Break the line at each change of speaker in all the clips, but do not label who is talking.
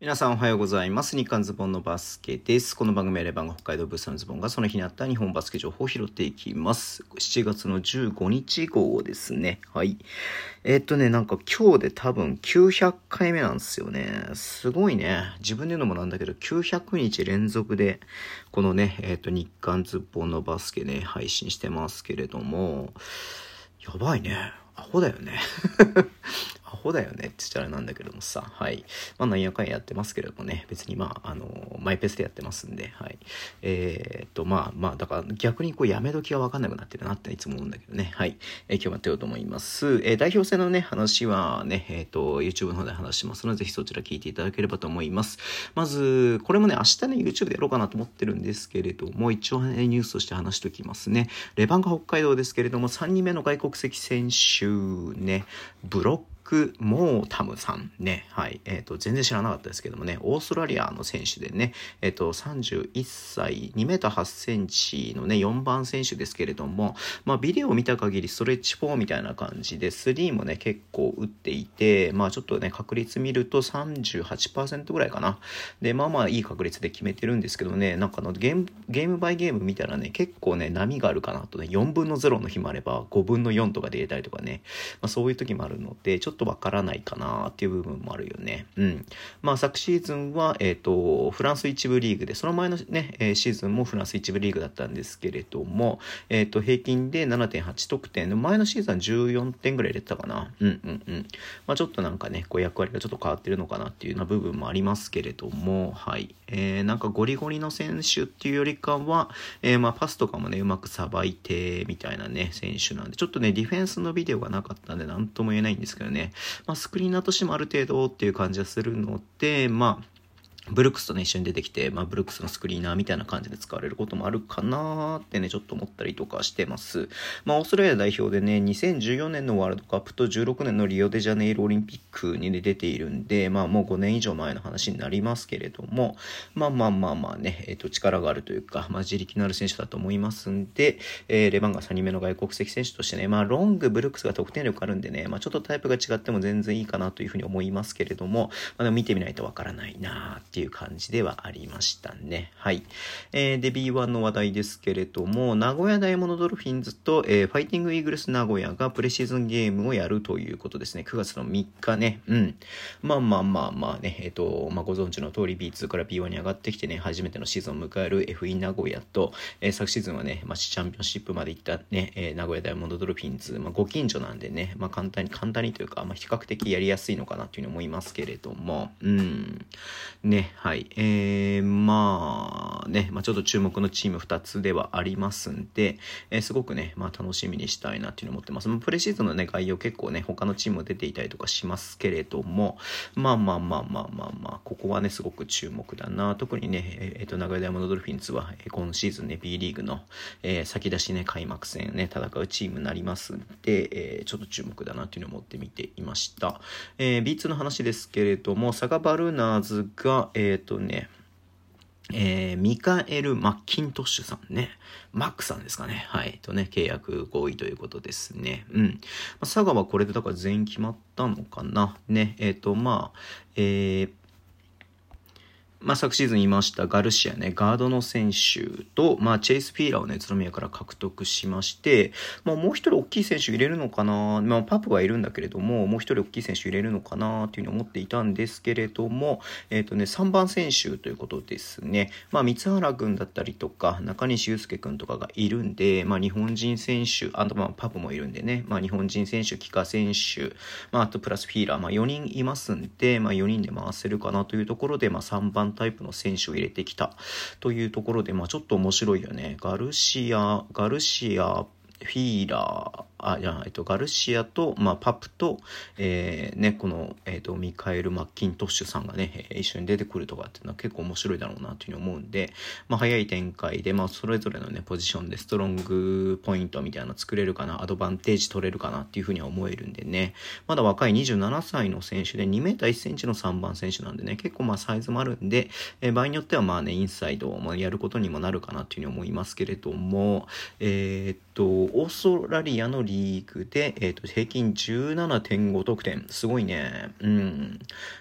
皆さんおはようございます。日刊ズボンのバスケです。この番組はレバンが北海道ブースのズボンがその日にあった日本バスケ情報を拾っていきます。7月の15日号ですね。はい。えー、っとね、なんか今日で多分900回目なんですよね。すごいね。自分で言うのもなんだけど、900日連続で、このね、えー、っと日刊ズボンのバスケね、配信してますけれども、やばいね。アホだよね。アホだよねって言ったらなんだけどもさ、はい。まあ、なんやかんやってますけれどもね、別にまあ、あの、マイペースでやってますんで、はい。えー、っと、まあまあ、だから逆にこう、やめ時がわかんなくなってるなっていつも思うんだけどね、はい。えー、今日もやってようと思います。えー、代表戦のね、話はね、え、っと、YouTube の方で話しますので、ぜひそちら聞いていただければと思います。まず、これもね、明日ね、YouTube でやろうかなと思ってるんですけれども、一応ね、ニュースとして話しておきますね。レバンガ北海道ですけれども、3人目の外国籍選手ね、ブロックク・モータムさんね、はい、えっ、ー、と、全然知らなかったですけどもね、オーストラリアの選手でね、えっ、ー、と、31歳、2メーター8センチのね、4番選手ですけれども、まあ、ビデオを見た限りストレッチ4みたいな感じで、3もね、結構打っていて、まあ、ちょっとね、確率見ると38%ぐらいかな。で、まあまあ、いい確率で決めてるんですけどね、なんかのゲーム、ゲームバイゲーム見たらね、結構ね、波があるかなとね、4分の0の日もあれば、5分の4とかで入れたりとかね、まあ、そういう時もあるので、ちょっととわからないかなっていう部分もあるよね。うん。まあ昨シーズンは、えっ、ー、と、フランス一部リーグで、その前のね、えシーズンもフランス一部リーグだったんですけれども、えっ、ー、と、平均で7.8得点、前のシーズンは14点ぐらい入れてたかな。うんうんうん。まあちょっとなんかね、こう役割がちょっと変わってるのかなっていうような部分もありますけれども、はい。えー、なんかゴリゴリの選手っていうよりかは、えー、まあパスとかもね、うまくさばいて、みたいなね、選手なんで、ちょっとね、ディフェンスのビデオがなかったんで、なんとも言えないんですけどね、まあ、スクリーナーとしてもある程度っていう感じはするので、まあ、ブルックスとね、一緒に出てきて、まあ、ブルックスのスクリーナーみたいな感じで使われることもあるかなーってね、ちょっと思ったりとかしてます。まあ、オーストラリア代表でね、2014年のワールドカップと16年のリオデジャネイロオリンピックに、ね、出ているんで、まあ、もう5年以上前の話になりますけれども、まあまあまあまあね、えっ、ー、と、力があるというか、まあ、自力のある選手だと思いますんで、えー、レバンガ3人目の外国籍選手としてね、まあ、ロング、ブルックスが得点力あるんでね、まあ、ちょっとタイプが違っても全然いいかなというふうに思いますけれども、まあ、でも見てみないとわからないなーってっていう感じではありましたね。はい。えー、で、B1 の話題ですけれども、名古屋ダイヤモンドドルフィンズと、えー、ファイティングイーグルス名古屋がプレシーズンゲームをやるということですね。9月の3日ね。うん。まあまあまあまあね、えっ、ー、と、まあご存知の通り B2 から B1 に上がってきてね、初めてのシーズンを迎える FE 名古屋と、えー、昨シーズンはね、まあ、チャンピオンシップまで行ったね、えー、名古屋ダイヤモンドドルフィンズ、まあご近所なんでね、まあ簡単に、簡単にというか、まあ比較的やりやすいのかなというふうに思いますけれども、うん。ね、はい。えー、まあね、まあ、ちょっと注目のチーム2つではありますんで、えー、すごくね、まあ、楽しみにしたいなっていうのを思ってます。プレシーズンのね、概要結構ね、他のチーム出ていたりとかしますけれども、まあまあまあまあまあまあ、ここはね、すごく注目だな。特にね、えっ、ー、と、名古屋ダイヤモンドドルフィンズは、えー、今シーズンね、B リーグの、えー、先出しね、開幕戦ね、戦うチームになりますんで、えー、ちょっと注目だなっていうのを思って見ていました。えー、B2 の話ですけれども、サガバルーナーズが、えっ、ー、とね、えー、ミカエル・マッキントッシュさんね。マックさんですかね。はい。とね、契約合意ということですね。うん。まあ、佐賀はこれでだから全員決まったのかな。ね。えっ、ー、と、まあ、えー、まあ、昨シーズンいましたガルシアね、ガードの選手と、まあ、チェイス・フィーラーをね、宇都宮から獲得しまして、まあ、もう一人大きい選手入れるのかな、まあ、パプはいるんだけれども、もう一人大きい選手入れるのかなというふうに思っていたんですけれども、えっ、ー、とね、3番選手ということですね。まあ、三原君だったりとか、中西祐介君とかがいるんで、まあ、日本人選手、あとまあ、パプもいるんでね、まあ、日本人選手、帰化選手、まあ、あとプラスフィーラー、まあ、4人いますんで、まあ、4人で回せるかなというところで、まあ、3番タイプの選手を入れてきたというところで、まあ、ちょっと面白いよね。ガルシア、ガルシア、フィーラー、あ、じゃえっと、ガルシアと、まあ、パプと、えー、ね、この、えっと、ミカエル・マッキントッシュさんがね、一緒に出てくるとかっていうのは結構面白いだろうなというふうに思うんで、まあ、早い展開で、まあ、それぞれのね、ポジションでストロングポイントみたいなの作れるかな、アドバンテージ取れるかなっていうふうには思えるんでね、まだ若い27歳の選手で2メーター1センチの3番選手なんでね、結構まあサイズもあるんで、えー、場合によってはまあね、インサイドもやることにもなるかなっていうふうに思いますけれども、えー、っと、オーストラリアのリーグで、えっ、と、平均17.5得点。すごいね。うん。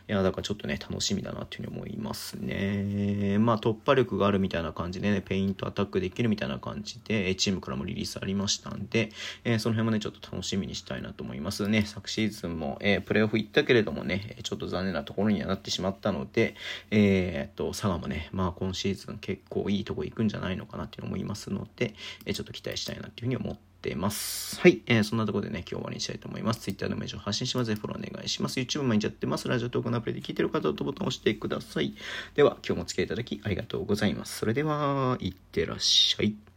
いや、だからちょっとね、楽しみだなっていうふうに思いますね。まあ、突破力があるみたいな感じでね、ペイントアタックできるみたいな感じで、チームからもリリースありましたんで、えー、その辺もね、ちょっと楽しみにしたいなと思いますね。昨シーズンも、えー、プレーオフ行ったけれどもね、ちょっと残念なところにはなってしまったので、えー、っと、佐賀もね、まあ今シーズン結構いいとこ行くんじゃないのかなっていうの思いますので、えちょっと期待したいなっていうふうに思ってます。はい。えー、そんなところでね、今日終わりにしたいと思います。Twitter でも以上発信しますので、フォローお願いします。YouTube 毎日やってます。ラジオトークのアプリで聞いてる方はボタンを押してください。では、今日もお付き合いいただきありがとうございます。それでは、いってらっしゃい。